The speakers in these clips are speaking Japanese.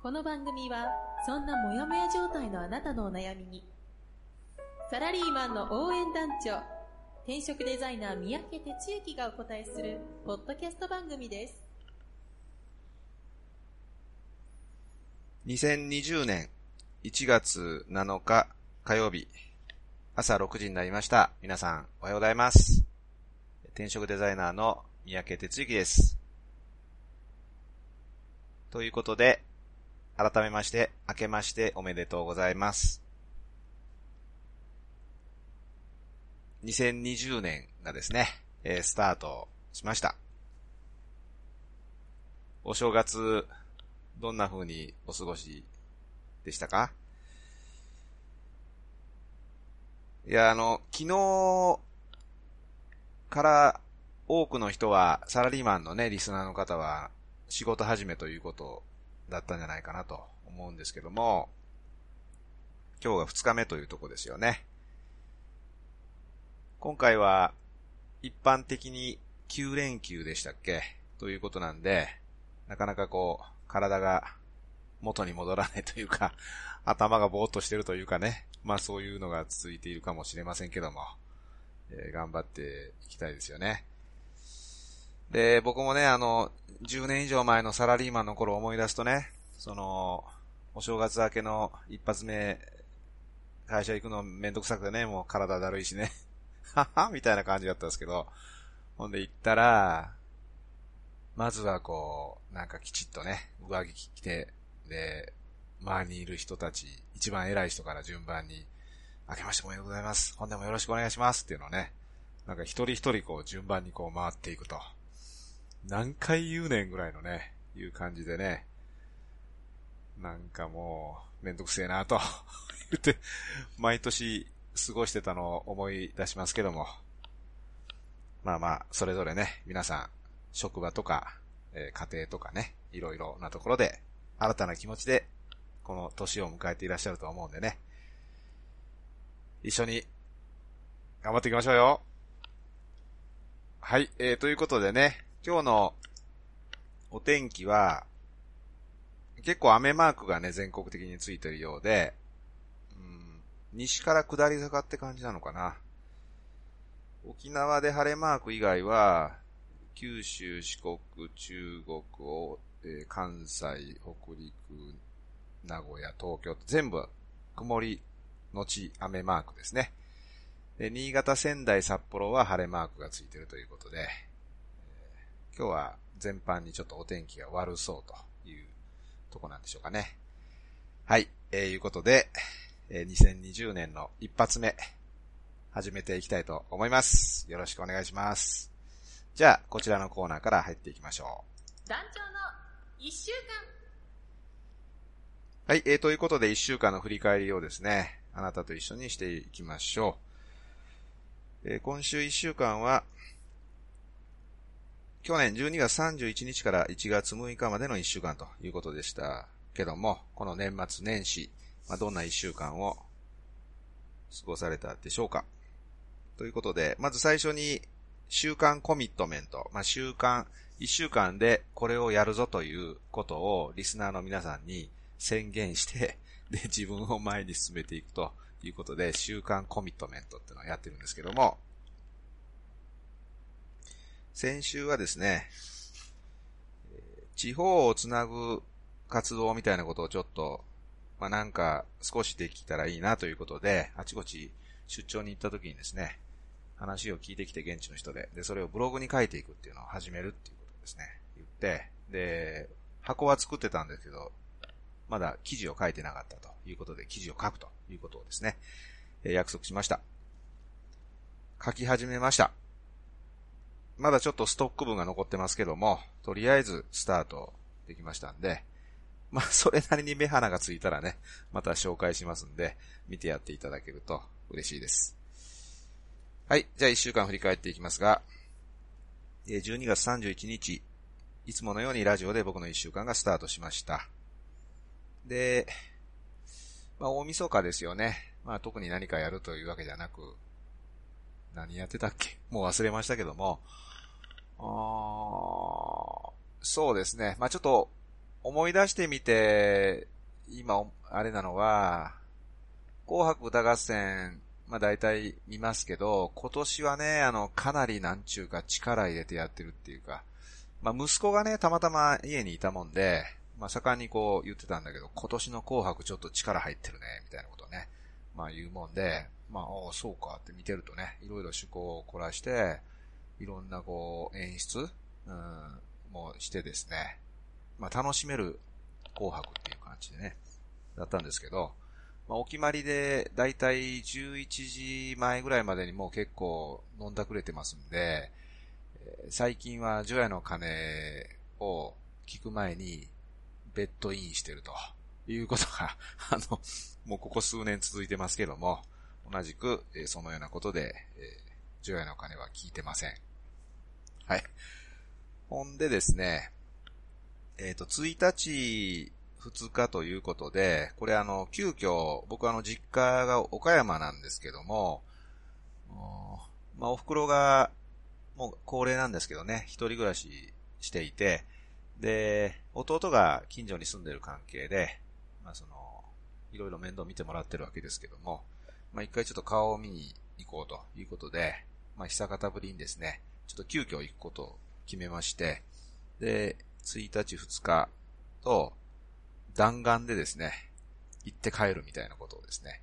この番組はそんなモヤモヤ状態のあなたのお悩みにサラリーマンの応援団長転職デザイナー三宅哲之がお答えするポッドキャスト番組です2020年1月7日火曜日朝6時になりました。皆さんおはようございます。転職デザイナーの三宅哲之です。ということで、改めまして、明けましておめでとうございます。2020年がですね、えースタートしました。お正月、どんな風にお過ごしでしたか？いや、あの、昨日から多くの人は、サラリーマンのね、リスナーの方は、仕事始めということだったんじゃないかなと思うんですけども、今日が2日目というとこですよね。今回は、一般的に9連休でしたっけ？ということなんで、なかなかこう、体が元に戻らない というか、頭がぼーっとしてるというかね、まあそういうのが続いているかもしれませんけども、えー頑張っていきたいですよね。で、僕もね、あの、10年以上前のサラリーマンの頃を思い出すとね、その、お正月明けの一発目、会社行くのめんどくさくてね、もう体だるいしね、ははみたいな感じだったんですけど、ほんで行ったら、まずはこう、なんかきちっとね、上着着て、で、周りにいる人たち、一番偉い人から順番に、明けましておめでとうございます。本年もよろしくお願いしますっていうのをね、なんか一人一人こう順番にこう回っていくと。何回言うねんぐらいのね、いう感じでね、なんかもう、めんどくせえなと 言って、毎年過ごしてたのを思い出しますけども。まあまあ、それぞれね、皆さん、職場とか、えー家庭とかね、いろいろなところで、新たな気持ちで、この年を迎えていらっしゃると思うんでね。一緒に、頑張っていきましょうよ。はい、えー、ということでね、今日のお天気は、結構雨マークがね、全国的についてるようで、うん、西から下り坂って感じなのかな。沖縄で晴れマーク以外は、九州、四国、中国を、えー関西、北陸、名古屋、東京全部曇り後雨マークですね。で、新潟、仙台、札幌は晴れマークがついてるということで、今日は全般にちょっとお天気が悪そうというとこなんでしょうかね。はい、えーいうことで、えー2020年の一発目、始めていきたいと思います。よろしくお願いします。じゃあ、こちらのコーナーから入っていきましょう。団長の一週はい、えー、ということで一週間の振り返りをですね、あなたと一緒にしていきましょう。えー今週一週間は、去年12月31日から1月6日までの一週間ということでしたけども、この年末年始、まあ、どんな一週間を過ごされたでしょうか？ということで、まず最初に週間コミットメント、まあ、週間、一週間でこれをやるぞということをリスナーの皆さんに宣言して、で、自分を前に進めていくということで、週間コミットメントっていうのをやってるんですけども、先週はですね、地方をつなぐ活動みたいなことをちょっと、まあ、なんか少しできたらいいなということで、あちこち出張に行った時にですね、話を聞いてきて現地の人で、で、それをブログに書いていくっていうのを始めるっていうことですね、言って、で、箱は作ってたんですけど、まだ記事を書いてなかったということで、記事を書くということをですね、え約束しました。書き始めました。まだちょっとストック分が残ってますけども、とりあえずスタートできましたんで、まあ、それなりに目鼻がついたらね、また紹介しますんで、見てやっていただけると嬉しいです。はい。じゃあ一週間振り返っていきますが、12月31日、いつものようにラジオで僕の一週間がスタートしました。で、まあ大晦日ですよね。まあ特に何かやるというわけじゃなく、何やってたっけ？もう忘れましたけども、あそうですね。まあちょっと思い出してみて、今、あれなのは、紅白歌合戦まあ大体見ますけど、今年はね、あの、かなりなんちゅうか力入れてやってるっていうか、まあ息子がね、たまたま家にいたもんで、まあ盛んにこう言ってたんだけど、今年の紅白ちょっと力入ってるね、みたいなことをね、まあ言うもんで、まあ、おそうかって見てるとね、いろいろ趣向を凝らして、いろんなこう演出、うん、もしてですね、まあ楽しめる紅白っていう感じでね、だったんですけど、まあ、お決まりで、だいたい11時前ぐらいまでにもう結構飲んだくれてますんで、最近は除夜の鐘を聞く前にベッドインしてるということが、あの、もうここ数年続いてますけども、同じく、えそのようなことで、え除夜の鐘は聞いてません。はい。ほんでですね、えっ、ー、と、1日2日ということで、これあの、急遽、僕あの、実家が岡山なんですけども、まあ、お袋が、もう高齢なんですけどね、一人暮らししていて、で、弟が近所に住んでる関係で、まあその、いろいろ面倒見てもらってるわけですけども、まあ一回ちょっと顔を見に行こうということで、まあ久方ぶりにですね、ちょっと急遽行くことを決めまして、で、1日2日と、弾丸でですね、行って帰るみたいなことをですね、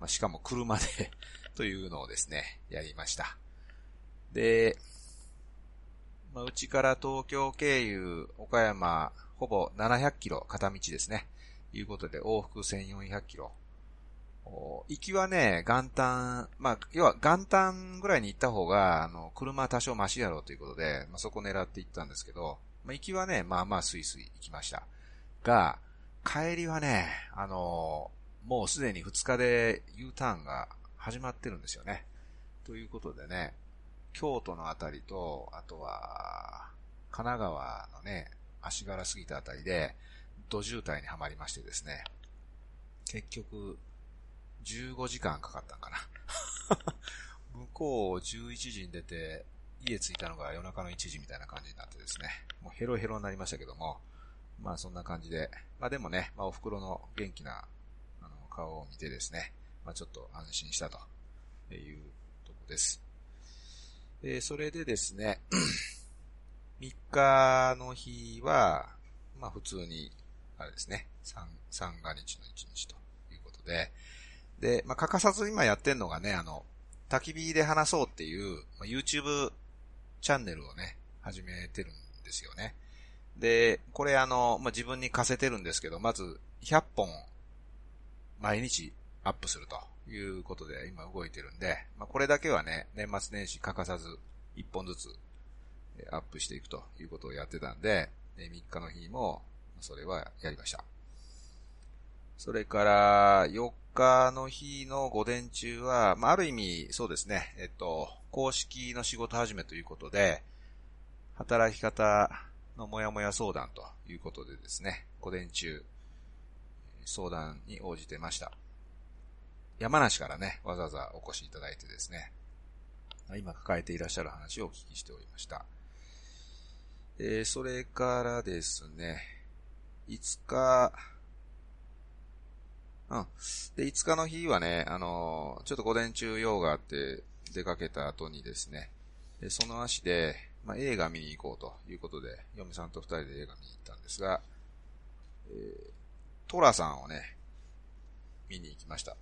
まあ、しかも車で というのをですね、やりました。で、まあ、うちから東京経由、岡山、ほぼ700キロ片道ですね。いうことで、往復1400キロ。行きはね、元旦、まあ、要は元旦ぐらいに行った方が、あの、車多少マシやろうということで、まあ、そこ狙って行ったんですけど、まあ、行きはね、まあまあスイスイ行きました。が、帰りはね、あのもうすでに2日で U ターンが始まってるんですよね。ということでね、京都のあたりと、あとは、神奈川のね、足柄過ぎたあたりで、土渋滞にはまりましてですね、結局、15時間かかったんかな。向こう11時に出て、家着いたのが夜中の1時みたいな感じになってですね、もうヘロヘロになりましたけども、まあそんな感じで、まあでもね、まあお袋の元気な、あの、顔を見てですね、まあちょっと安心したというとこです。えー、それでですね、3日の日は、まあ普通に、あれですね、三、三が日の一日ということで、で、まあ欠かさず今やってんのがね、あの、焚き火で話そうっていう、まあ、YouTube チャンネルをね、始めてるんですよね。で、これあの、まあ、自分に課せてるんですけど、まず100本毎日アップするということで今動いてるんで、まあ、これだけはね、年末年始欠かさず1本ずつアップしていくということをやってたんで、3日の日もそれはやりました。それから4日の日の午前中は、まあ、ある意味そうですね、えっと、公式の仕事始めということで、働き方のもやもや相談ということでですね、午前中、相談に応じてました。山梨からね、わざわざお越しいただいてですね、今抱えていらっしゃる話をお聞きしておりました。えー、それからですね、5日、うん。で、5日の日はね、あのー、ちょっと午前中用があって出かけた後にですね、でその足で、まあ、映画見に行こうということで、嫁さんと二人で映画見に行ったんですが、えー、トラさんをね、見に行きました。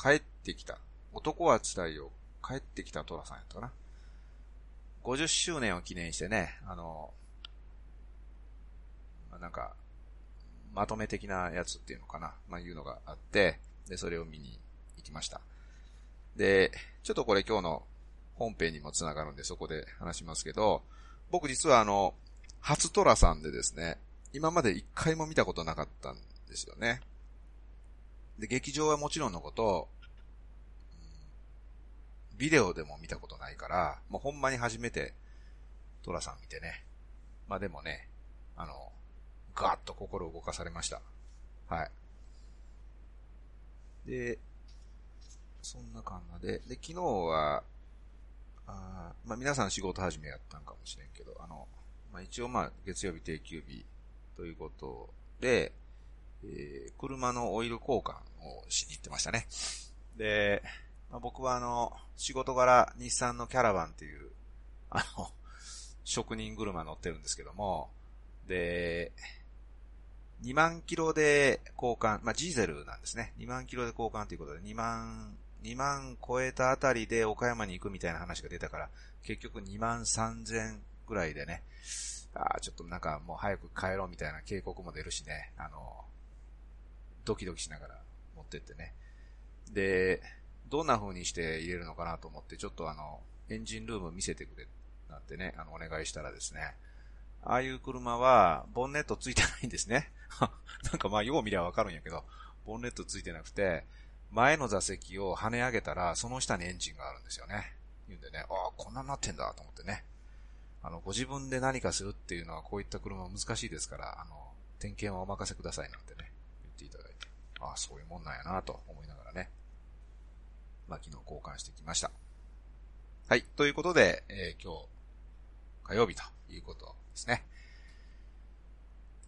帰ってきた。男は辛いよ。帰ってきたトラさんやったかな。50周年を記念してね、あの、まあ、なんか、まとめ的なやつっていうのかな。まあ、いうのがあって、で、それを見に行きました。で、ちょっとこれ今日の本編にもつながるんでそこで話しますけど、僕実はあの、初トラさんでですね、今まで一回も見たことなかったんですよね。で、劇場はもちろんのこと、ビデオでも見たことないから、もうほんまに初めてトラさん見てね。まあでもね、あの、ガーッと心を動かされました。はい。で、そんな感じで、で、昨日は、あまあ皆さん仕事始めやったんかもしれんけど、あの、まあ一応まあ月曜日定休日ということで、えー、車のオイル交換をしに行ってましたね。で、まあ、僕はあの、仕事柄日産のキャラバンっていう、あの、職人車乗ってるんですけども、で、2万キロで交換、まあ、ジーゼルなんですね。2万キロで交換ということで、2万、2万超えたあたりで岡山に行くみたいな話が出たから、結局2万3000ぐらいでね、ああ、ちょっとなんかもう早く帰ろうみたいな警告も出るしね、あの、ドキドキしながら持ってってね。で、どんな風にして入れるのかなと思って、ちょっとあの、エンジンルーム見せてくれ、なんてね、あの、お願いしたらですね、ああいう車は、ボンネットついてないんですね。なんかまあ、よう見りゃわかるんやけど、ボンネットついてなくて、前の座席を跳ね上げたら、その下にエンジンがあるんですよね。言うんでね、ああ、こんなになってんだと思ってね。あの、ご自分で何かするっていうのは、こういった車難しいですから、あの、点検はお任せくださいなんてね、言っていただいて、ああ、そういうもんなんやなと思いながらね。まあ、昨日交換してきました。はい。ということで、えー、今日、火曜日ということですね。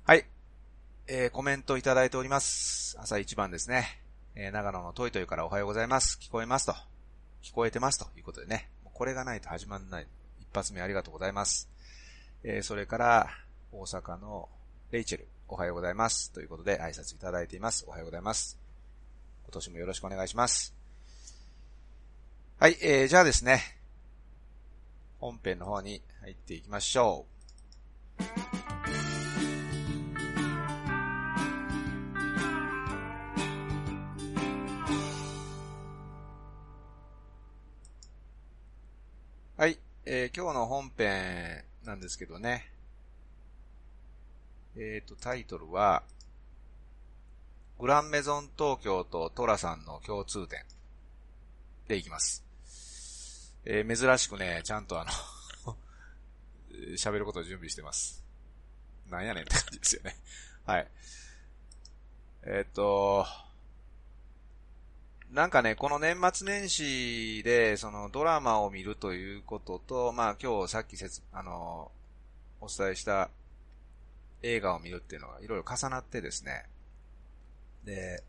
はい。えー、コメントいただいております。朝一番ですね。えー、長野のトイトイからおはようございます。聞こえますと。聞こえてますということでね。これがないと始まんない。一発目ありがとうございます。えー、それから、大阪のレイチェル、おはようございます。ということで挨拶いただいています。おはようございます。今年もよろしくお願いします。はい、えー、じゃあですね、本編の方に入っていきましょう。えー、今日の本編なんですけどね、えっ、ー、と、タイトルは、グランメゾン東京とトラさんの共通点でいきます。えー、珍しくね、ちゃんとあの 喋ることを準備してます。なんやねんって感じですよね。はい。えー、っと、なんかね、この年末年始で、そのドラマを見るということと、まあ今日さっき説、あの、お伝えした映画を見るっていうのがいろいろ重なってですね。で、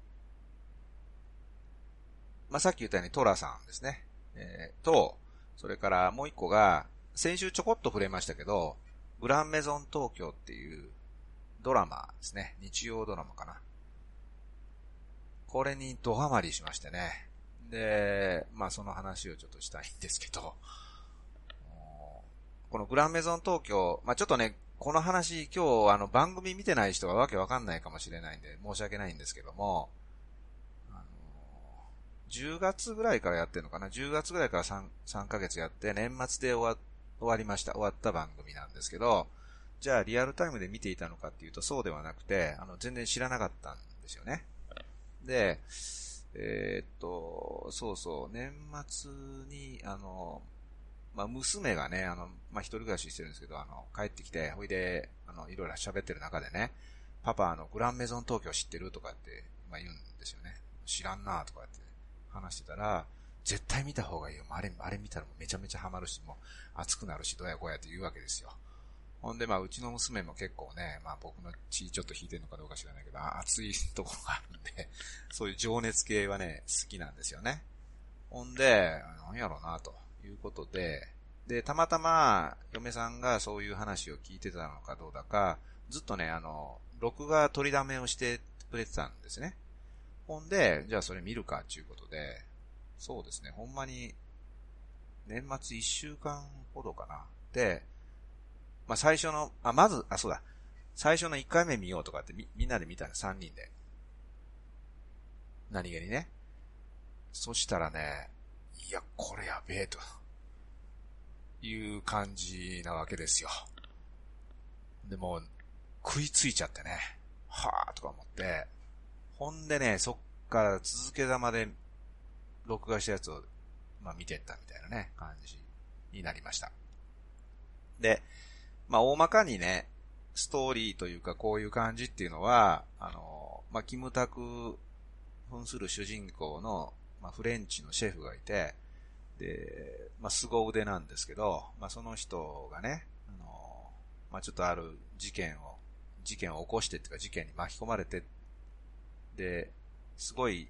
まあさっき言ったようにトラさんですね。えー、と、それからもう一個が、先週ちょこっと触れましたけど、グランメゾン東京っていうドラマですね。日曜ドラマかな。これにドハマりしましてね。で、まあその話をちょっとしたいんですけど、このグランメゾン東京、まあちょっとね、この話今日あの番組見てない人はわけわかんないかもしれないんで申し訳ないんですけども、10月ぐらいからやってるのかな ?10 月ぐらいから 3, 3ヶ月やって、年末で終わ終わりました。終わった番組なんですけど、じゃあリアルタイムで見ていたのかっていうとそうではなくて、あの、全然知らなかったんですよね。で、えー、っと、そうそう、年末に、あの、まあ、娘がね、あの、まあ、一人暮らししてるんですけど、あの、帰ってきて、ほいで、あの、いろいろ喋ってる中でね、パパ、あの、グランメゾン東京知ってるとかって、まあ、言うんですよね。知らんなとかって話してたら、絶対見た方がいいよ。あれ、あれ見たらめちゃめちゃハマるし、もう熱くなるし、どやこやって言うわけですよ。ほんで、まあ、うちの娘も結構ね、まあ僕の血ちょっと引いてるのかどうか知らないけど、熱いところがあるんで、そういう情熱系はね、好きなんですよね。ほんで、なんやろうな、ということで、で、たまたま、嫁さんがそういう話を聞いてたのかどうだか、ずっとね、あの、録画取りだめをしてくれてたんですね。ほんで、じゃあそれ見るかっていうことで、そうですね、ほんまに、年末1週間ほどかな。で、まあ最初の、あ、まず、あ、そうだ、最初の1回目見ようとかってみ、みんなで見たの、3人で。何気にね。そしたらね、いや、これやべえと、いう感じなわけですよ。でも、食いついちゃってね、はぁとか思って、ほんでね、そっから続けざまで録画したやつを、まあ見てったみたいなね、感じになりました。で、まあ大まかにね、ストーリーというかこういう感じっていうのは、あの、まあ、キムタク扮する主人公の、まあ、フレンチのシェフがいて、で、まあ、凄腕なんですけど、まあ、その人がね、あの、まあ、ちょっとある事件を、事件を起こしてっていうか事件に巻き込まれて、で、すごい、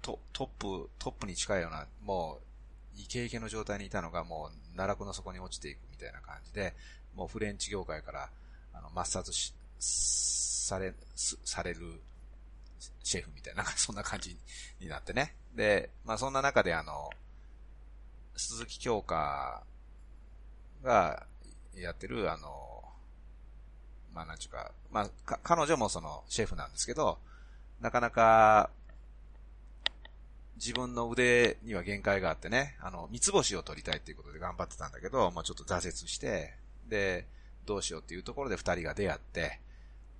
トトップ、トップに近いような、もう、イケイケの状態にいたのがもう、奈落の底に落ちていくみたいな感じで、もうフレンチ業界から、あの、抹殺し、され、されるシェフみたいな、なんかそんな感じになってね。で、まあそんな中であの、鈴木京香がやってるあの、まあなんちゅうか、まあ彼女もそのシェフなんですけど、なかなか自分の腕には限界があってね、あの、三つ星を取りたいっていうことで頑張ってたんだけど、まあちょっと挫折して、で、どうしようっていうところで二人が出会って、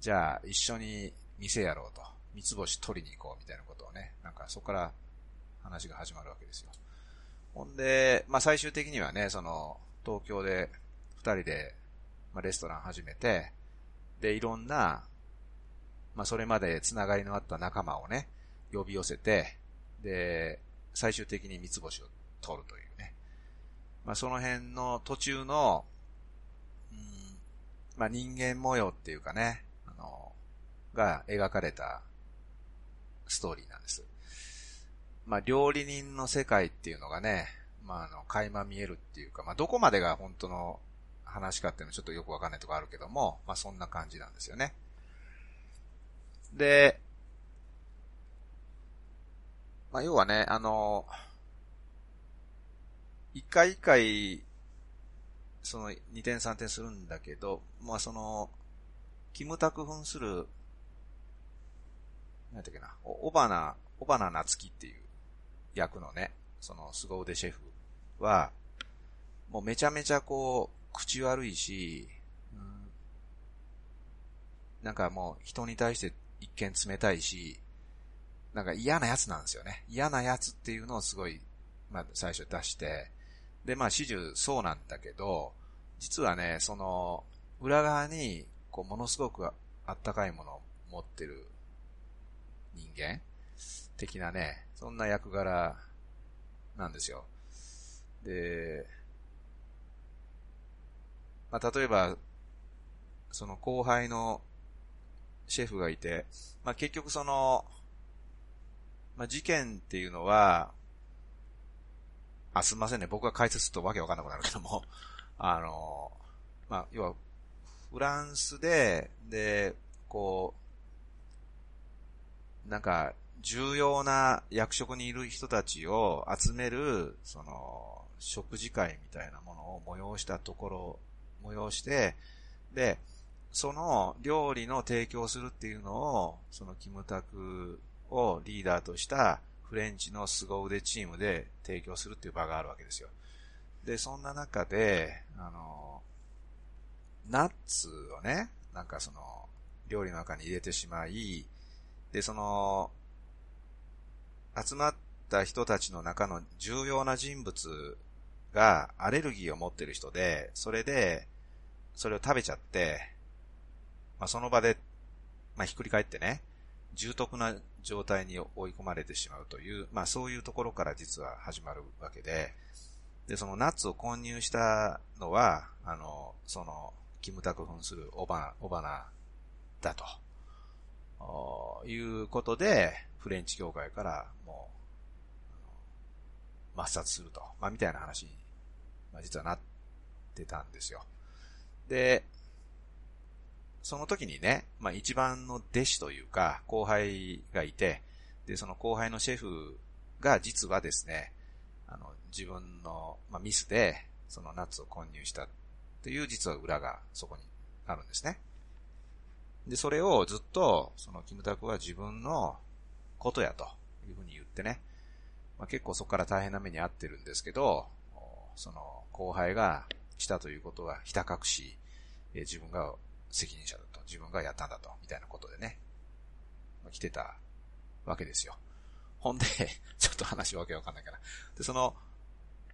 じゃあ一緒に店やろうと。三つ星取りに行こうみたいなことをね、なんかそこから話が始まるわけですよ。ほんで、まあ最終的にはね、その、東京で二人で、まあレストラン始めて、で、いろんな、まあそれまでつながりのあった仲間をね、呼び寄せて、で、最終的に三つ星を取るというね。まあその辺の途中の、うん、まあ人間模様っていうかね、あの、が描かれたストーリーなんです。まあ、料理人の世界っていうのがね、まあ、あの、垣間見えるっていうか、まあ、どこまでが本当の話かっていうのはちょっとよくわかんないとこあるけども、まあ、そんな感じなんですよね。で、まあ、要はね、あの、一回一回、その二点三点するんだけど、まあその、キムタク扮するなんだっけな、お、ばな、おばななつきっていう役のね、その凄腕シェフは、もうめちゃめちゃこう、口悪いし、うん、なんかもう人に対して一見冷たいし、なんか嫌なやつなんですよね。嫌なやつっていうのをすごい、まあ最初出して、でまあ始終そうなんだけど、実はね、その、裏側に、こう、ものすごくあったかいものを持ってる人間的なね、そんな役柄なんですよ。で、まあ、例えば、その後輩のシェフがいて、まあ、結局その、まあ、事件っていうのは、あ、すみませんね。僕が解説するとわけわかんなくなるけども、あの、まあ、要は、フランスで、で、こう、なんか、重要な役職にいる人たちを集める、その、食事会みたいなものを催したところ、催して、で、その料理の提供するっていうのを、そのキムタクをリーダーとしたフレンチの凄腕チームで提供するっていう場があるわけですよ。で、そんな中で、あの、ナッツをね、なんかその、料理の中に入れてしまい、で、その、集まった人たちの中の重要な人物がアレルギーを持ってる人で、それで、それを食べちゃって、まあ、その場で、まあ、ひっくり返ってね、重篤な状態に追い込まれてしまうという、まあ、そういうところから実は始まるわけで、で、そのナッツを混入したのは、あの、その、キムタク扮するオバ、オバナだと。いうことで、フレンチ協会からもう、抹殺すると。まあ、みたいな話に、まあ、実はなってたんですよ。で、その時にね、まあ、一番の弟子というか、後輩がいて、で、その後輩のシェフが実はですね、あの、自分の、まあ、ミスで、そのナッツを混入したっていう実は裏がそこにあるんですね。で、それをずっと、そのキムタクは自分のことやというふうに言ってね、まあ、結構そこから大変な目に遭ってるんですけど、その後輩が来たということはひた隠し、え自分が責任者だと。自分がやったんだと。みたいなことでね。来てたわけですよ。ほんで、ちょっと話わけわかんないから。で、その、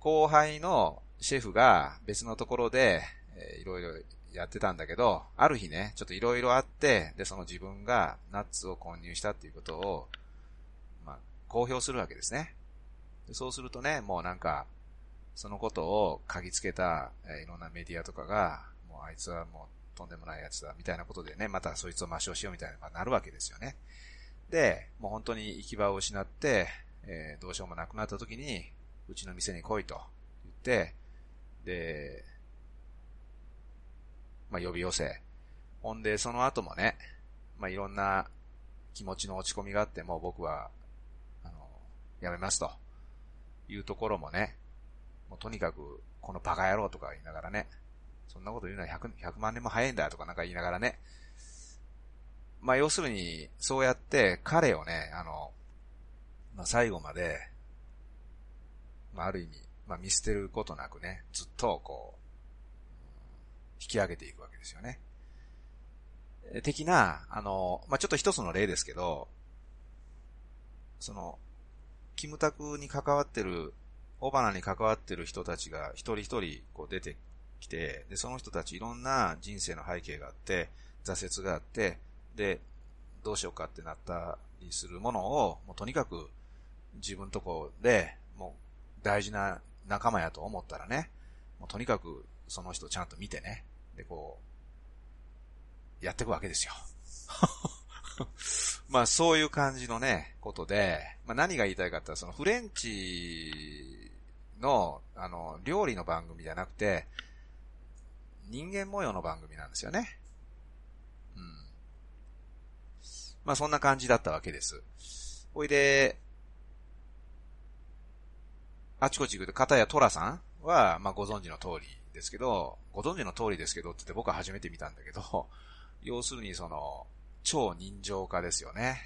後輩のシェフが別のところで、えー、いろいろやってたんだけど、ある日ね、ちょっといろいろあって、で、その自分がナッツを混入したっていうことを、まあ、公表するわけですね。でそうするとね、もうなんか、そのことを嗅ぎつけた、えー、いろんなメディアとかが、もうあいつはもうとんでもないやつだ、みたいなことでね、またそいつを抹消しようみたいなのがなるわけですよね。で、もう本当に行き場を失って、えー、どうしようもなくなった時に、うちの店に来いと言って、で、まあ、呼び寄せ。ほんで、その後もね、まあ、いろんな気持ちの落ち込みがあってもう、僕は、あの、やめますと。いうところもね、もうとにかく、このバカ野郎とか言いながらね、そんなこと言うのは 100, 100万年も早いんだとかなんか言いながらね、まあ、要するに、そうやって彼をね、あの、まあ、最後まで、まあ、ある意味、まあ、見捨てることなくね、ずっとこう、引き上げていくわけですよね。的な、あの、まあ、ちょっと一つの例ですけど、その、キムタクに関わってる、オバナに関わってる人たちが一人一人こう出てきて、で、その人たちいろんな人生の背景があって、挫折があって、で、どうしようかってなったりするものを、もうとにかく自分とこで、もう大事な仲間やと思ったらね、もうとにかくその人ちゃんと見てね、で、こう、やっていくわけですよ。まあそういう感じのね、ことで、まあ何が言いたいかってそのフレンチの、あの、料理の番組じゃなくて、人間模様の番組なんですよね。うん。まあそんな感じだったわけです。ほいで、あちこち行くと、片やトラさんは、まあご存知の通りですけど、ご存知の通りですけどって言って僕は初めて見たんだけど、要するにその、超人情化ですよね。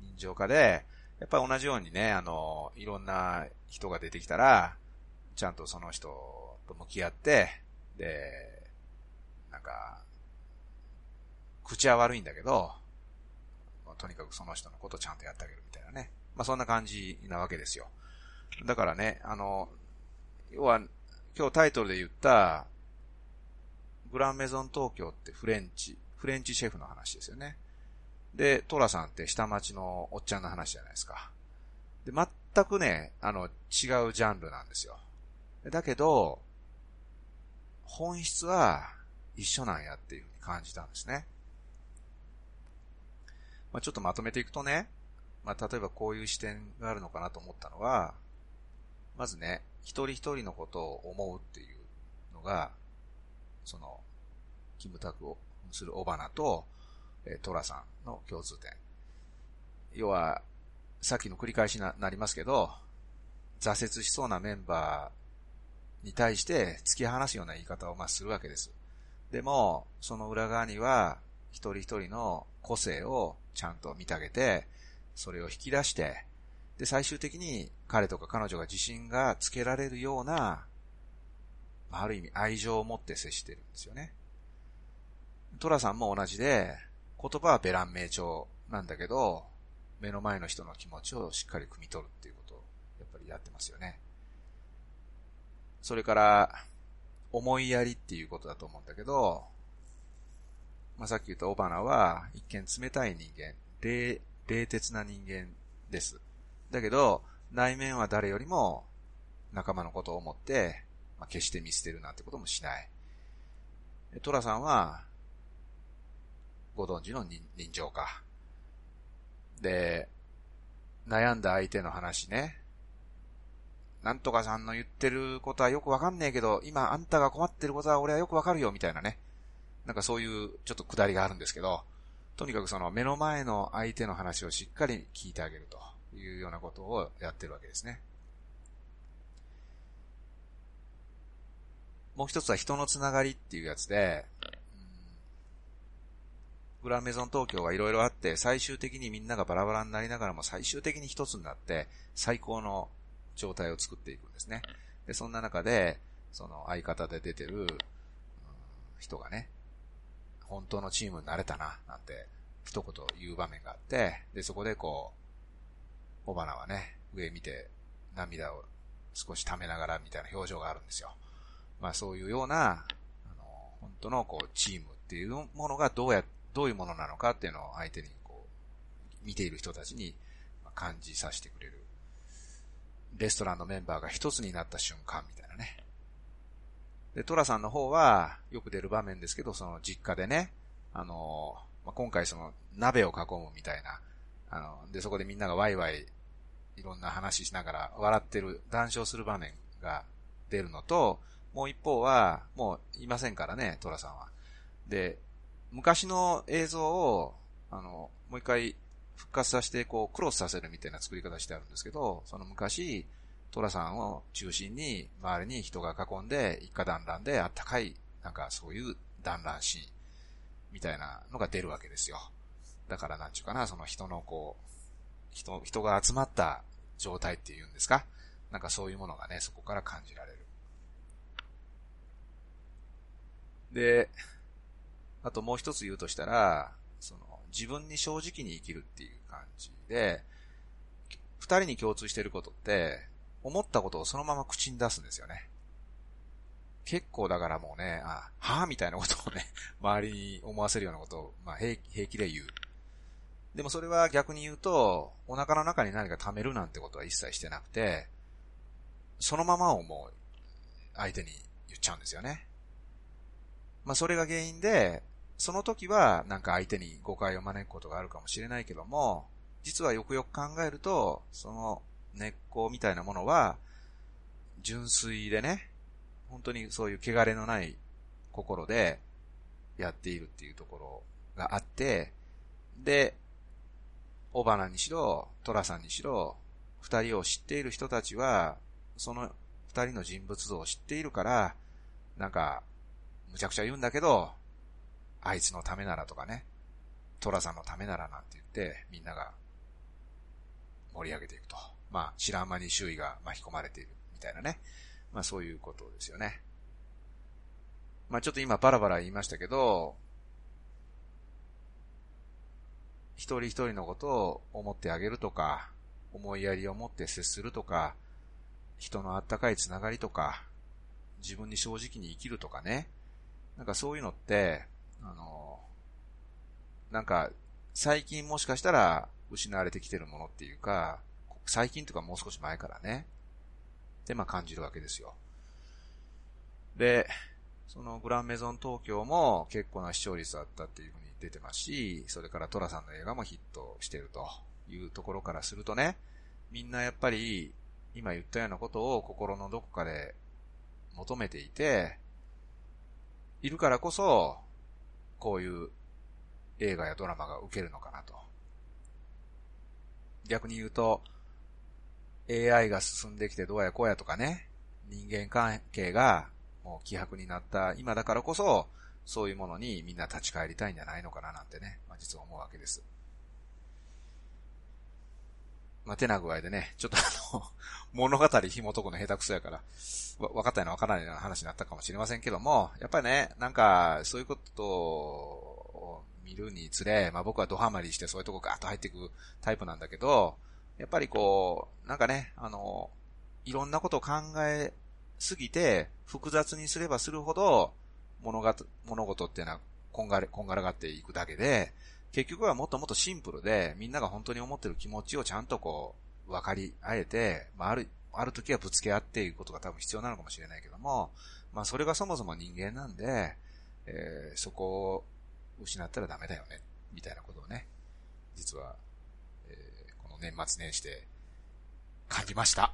人情化で、やっぱり同じようにね、あの、いろんな人が出てきたら、ちゃんとその人と向き合って、で、なんか、口は悪いんだけど、とにかくその人のことをちゃんとやってあげるみたいなね。まあそんな感じなわけですよ。だからね、あの、要は、今日タイトルで言った、グランメゾン東京ってフレンチ、フレンチシェフの話ですよね。で、トラさんって下町のおっちゃんの話じゃないですか。で、全くね、あの、違うジャンルなんですよ。だけど、本質は一緒なんやっていうふうに感じたんですね。まあ、ちょっとまとめていくとね、まあ、例えばこういう視点があるのかなと思ったのは、まずね、一人一人のことを思うっていうのが、その、キムタクをするオバナと、えトラさんの共通点。要は、さっきの繰り返しになりますけど、挫折しそうなメンバーに対して突き放すような言い方をまあするわけです。でも、その裏側には、一人一人の個性をちゃんと見てあげて、それを引き出して、で、最終的に彼とか彼女が自信がつけられるような、ある意味愛情を持って接してるんですよね。トラさんも同じで、言葉はベラン名調なんだけど、目の前の人の気持ちをしっかり汲み取るっていうことを、やっぱりやってますよね。それから、思いやりっていうことだと思うんだけど、まあ、さっき言ったオバナは、一見冷たい人間、冷、冷徹な人間です。だけど、内面は誰よりも仲間のことを思って、まあ、決して見捨てるなんてこともしない。トラさんは、ご存知の人情か。で、悩んだ相手の話ね。なんとかさんの言ってることはよくわかんねえけど、今あんたが困ってることは俺はよくわかるよ、みたいなね。なんかそういうちょっとくだりがあるんですけど、とにかくその目の前の相手の話をしっかり聞いてあげると。いうようなことをやってるわけですね。もう一つは人のつながりっていうやつで、グランメゾン東京はいろいろあって、最終的にみんながバラバラになりながらも最終的に一つになって、最高の状態を作っていくんですね。で、そんな中で、その相方で出てる、人がね、本当のチームになれたな、なんて、一言言う場面があって、で、そこでこう、小花はね、上見て、涙を少し溜めながらみたいな表情があるんですよ。まあそういうような、あの、本当のこう、チームっていうものがどうや、どういうものなのかっていうのを相手にこう、見ている人たちに感じさせてくれる。レストランのメンバーが一つになった瞬間みたいなね。で、トラさんの方は、よく出る場面ですけど、その実家でね、あの、まあ、今回その鍋を囲むみたいな、あの、で、そこでみんながワイワイいろんな話しながら笑ってる、談笑する場面が出るのと、もう一方は、もういませんからね、トラさんは。で、昔の映像を、あの、もう一回復活させて、こう、クロスさせるみたいな作り方してあるんですけど、その昔、トラさんを中心に、周りに人が囲んで、一家団らんで、あったかい、なんかそういう団らんシーン、みたいなのが出るわけですよ。だからなんちゅうかな、その人のこう、人、人が集まった状態っていうんですか？なんかそういうものがね、そこから感じられる。で、あともう一つ言うとしたら、その、自分に正直に生きるっていう感じで、二人に共通してることって、思ったことをそのまま口に出すんですよね。結構だからもうね、あ、はぁみたいなことをね、周りに思わせるようなことを、まあ平平気で言う。でもそれは逆に言うと、お腹の中に何か溜めるなんてことは一切してなくて、そのままをもう相手に言っちゃうんですよね。まあそれが原因で、その時はなんか相手に誤解を招くことがあるかもしれないけども、実はよくよく考えると、その根っこみたいなものは、純粋でね、本当にそういう汚れのない心でやっているっていうところがあって、で、オバナにしろ、トラさんにしろ、二人を知っている人たちは、その二人の人物像を知っているから、なんか、むちゃくちゃ言うんだけど、あいつのためならとかね、トラさんのためならなんて言って、みんなが盛り上げていくと。まあ、知らん間に周囲が巻き込まれているみたいなね。まあ、そういうことですよね。まあ、ちょっと今バラバラ言いましたけど、一人一人のことを思ってあげるとか、思いやりを持って接するとか、人のあったかいつながりとか、自分に正直に生きるとかね。なんかそういうのって、あの、なんか、最近もしかしたら失われてきてるものっていうか、最近とかもう少し前からね。で、まあ感じるわけですよ。で、そのグランメゾン東京も結構な視聴率だったっていうふうに出てますし、それからトラさんの映画もヒットしてるというところからするとね、みんなやっぱり今言ったようなことを心のどこかで求めていて、いるからこそ、こういう映画やドラマが受けるのかなと。逆に言うと、AI が進んできてどうやこうやとかね、人間関係がもう希薄になった今だからこそ、そういうものにみんな立ち返りたいんじゃないのかななんてね、まあ、実は思うわけです。まあ、手な具合でね、ちょっとあの、物語紐解くの下手くそやから、わ、分かったような分からないような話になったかもしれませんけども、やっぱりね、なんか、そういうことを見るにつれ、まあ僕はドハマりしてそういうとこガーッと入っていくタイプなんだけど、やっぱりこう、なんかね、あの、いろんなことを考えすぎて、複雑にすればするほど、物が、物事っていうのは、こんがれ、こんがらがっていくだけで、結局はもっともっとシンプルで、みんなが本当に思ってる気持ちをちゃんとこう、分かり合えて、まあ、ある、ある時はぶつけ合っていくことが多分必要なのかもしれないけども、まあ、それがそもそも人間なんで、えー、そこを失ったらダメだよね、みたいなことをね、実はえー、この年末年始で感じました。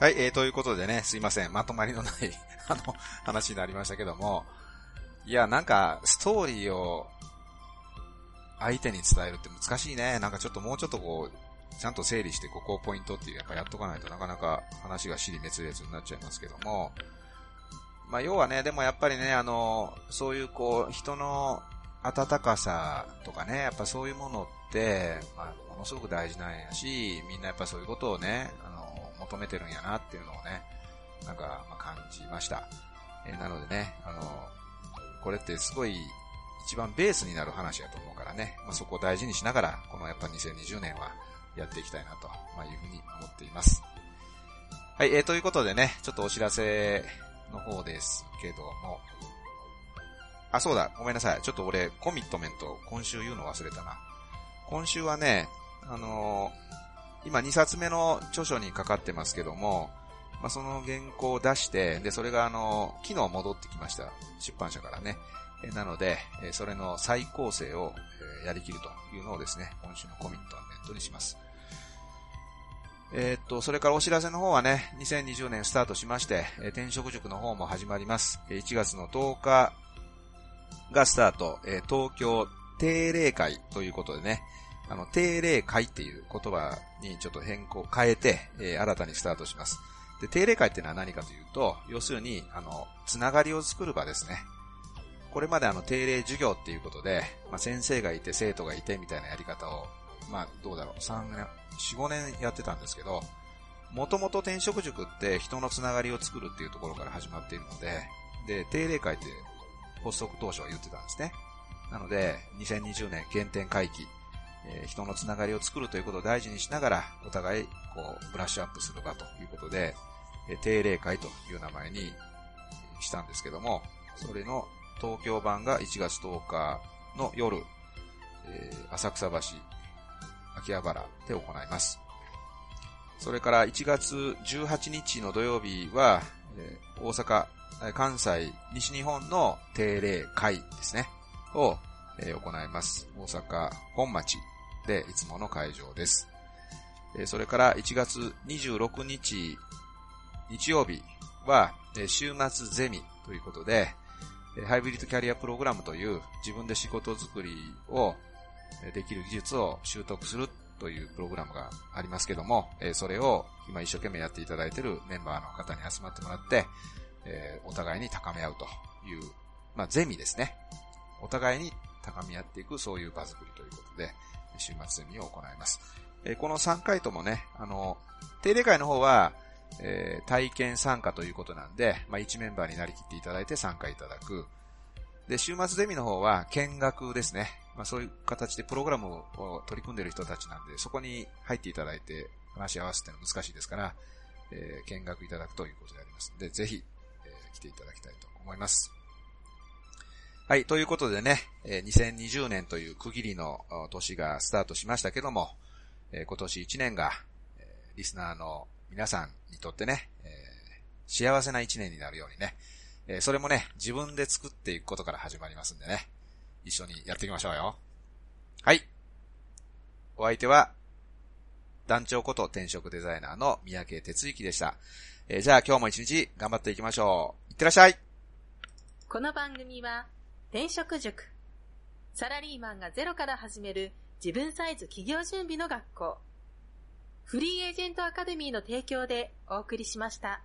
はい、えー、ということでね、すいません。まとまりのない あの、話になりましたけども、いや、なんか、ストーリーを相手に伝えるって難しいね。なんかちょっともうちょっとこう、ちゃんと整理してここをポイントっていうやっぱやっとかないとなかなか話が尻滅裂になっちゃいますけども、まあ要はね、でもやっぱりね、あの、そういうこう、人の温かさとかね、やっぱそういうものって、まあものすごく大事なんやし、みんなやっぱそういうことをね、求めてるんやなっていうのをね、なんか、まあ、感じました。えー、なのでね、あの、これってすごい一番ベースになる話やと思うからね、まあ、そこを大事にしながら、このやっぱ2020年はやっていきたいなと、まあ、いうふうに思っています。はい、えー、ということでね、ちょっとお知らせの方ですけども、あ、そうだ、ごめんなさい。ちょっと俺、コミットメント、今週言うの忘れたな。今週はね、あのー、今2冊目の著書にかかってますけども、まあ、その原稿を出して、で、それがあの、昨日戻ってきました。出版社からね。えなので、えそれの再構成を、えやりきるというのをですね、今週のコミットメントにします。えー、っと、それからお知らせの方はね、2020年スタートしまして、え転職塾の方も始まります。1月の10日がスタート、え東京定例会ということでね、あの、定例会っていう言葉にちょっと変更、変えて、え新たにスタートします。で、定例会っていうのは何かというと、要するに、あの、つながりを作る場ですね。これまであの、定例授業っていうことで、まあ、先生がいて生徒がいてみたいなやり方を、まあ、どうだろう、3年、4、5年やってたんですけど、もともと転職塾って人のつながりを作るっていうところから始まっているので、で、定例会って発足当初は言ってたんですね。なので、2020年原点回帰、え、人のつながりを作るということを大事にしながら、お互い、こう、ブラッシュアップする場ということで、え定例会という名前にしたんですけども、それの東京版が1月10日の夜、え、浅草橋、秋葉原で行います。それから1月18日の土曜日は、え、大阪、関西、西日本の定例会ですね、を、え、行います。大阪本町でいつもの会場です。それから1月26日日曜日は、週末ゼミということで、ハイブリッドキャリアプログラムという自分で仕事作りをできる技術を習得するというプログラムがありますけども、それを今一生懸命やっていただいているメンバーの方に集まってもらって、お互いに高め合うという、まあ、ゼミですね。お互いに高め合っていくそういう場作りということで、週末ゼミを行います。えこの3回ともね、あの、定例会の方は、えー、体験参加ということなんで、まあ、1メンバーになりきっていただいて参加いただく。で、週末ゼミの方は見学ですね。まあ、そういう形でプログラムを取り組んでいる人たちなんで、そこに入っていただいて話し合わせての難しいですから、えー、見学いただくということでありますので、ぜひ、えー、来ていただきたいと思います。はい、ということでね、2020年という区切りの年がスタートしましたけども、今年1年が、リスナーの皆さんにとってね、幸せな一年になるようにね、それもね、自分で作っていくことから始まりますんでね、一緒にやっていきましょうよ。はい。お相手は、団長こと転職デザイナーの三宅哲之でした。えー、じゃあ今日も一日頑張っていきましょう。いってらっしゃいこの番組は、転職塾。サラリーマンがゼロから始める自分サイズ企業準備の学校。フリーエージェントアカデミーの提供でお送りしました。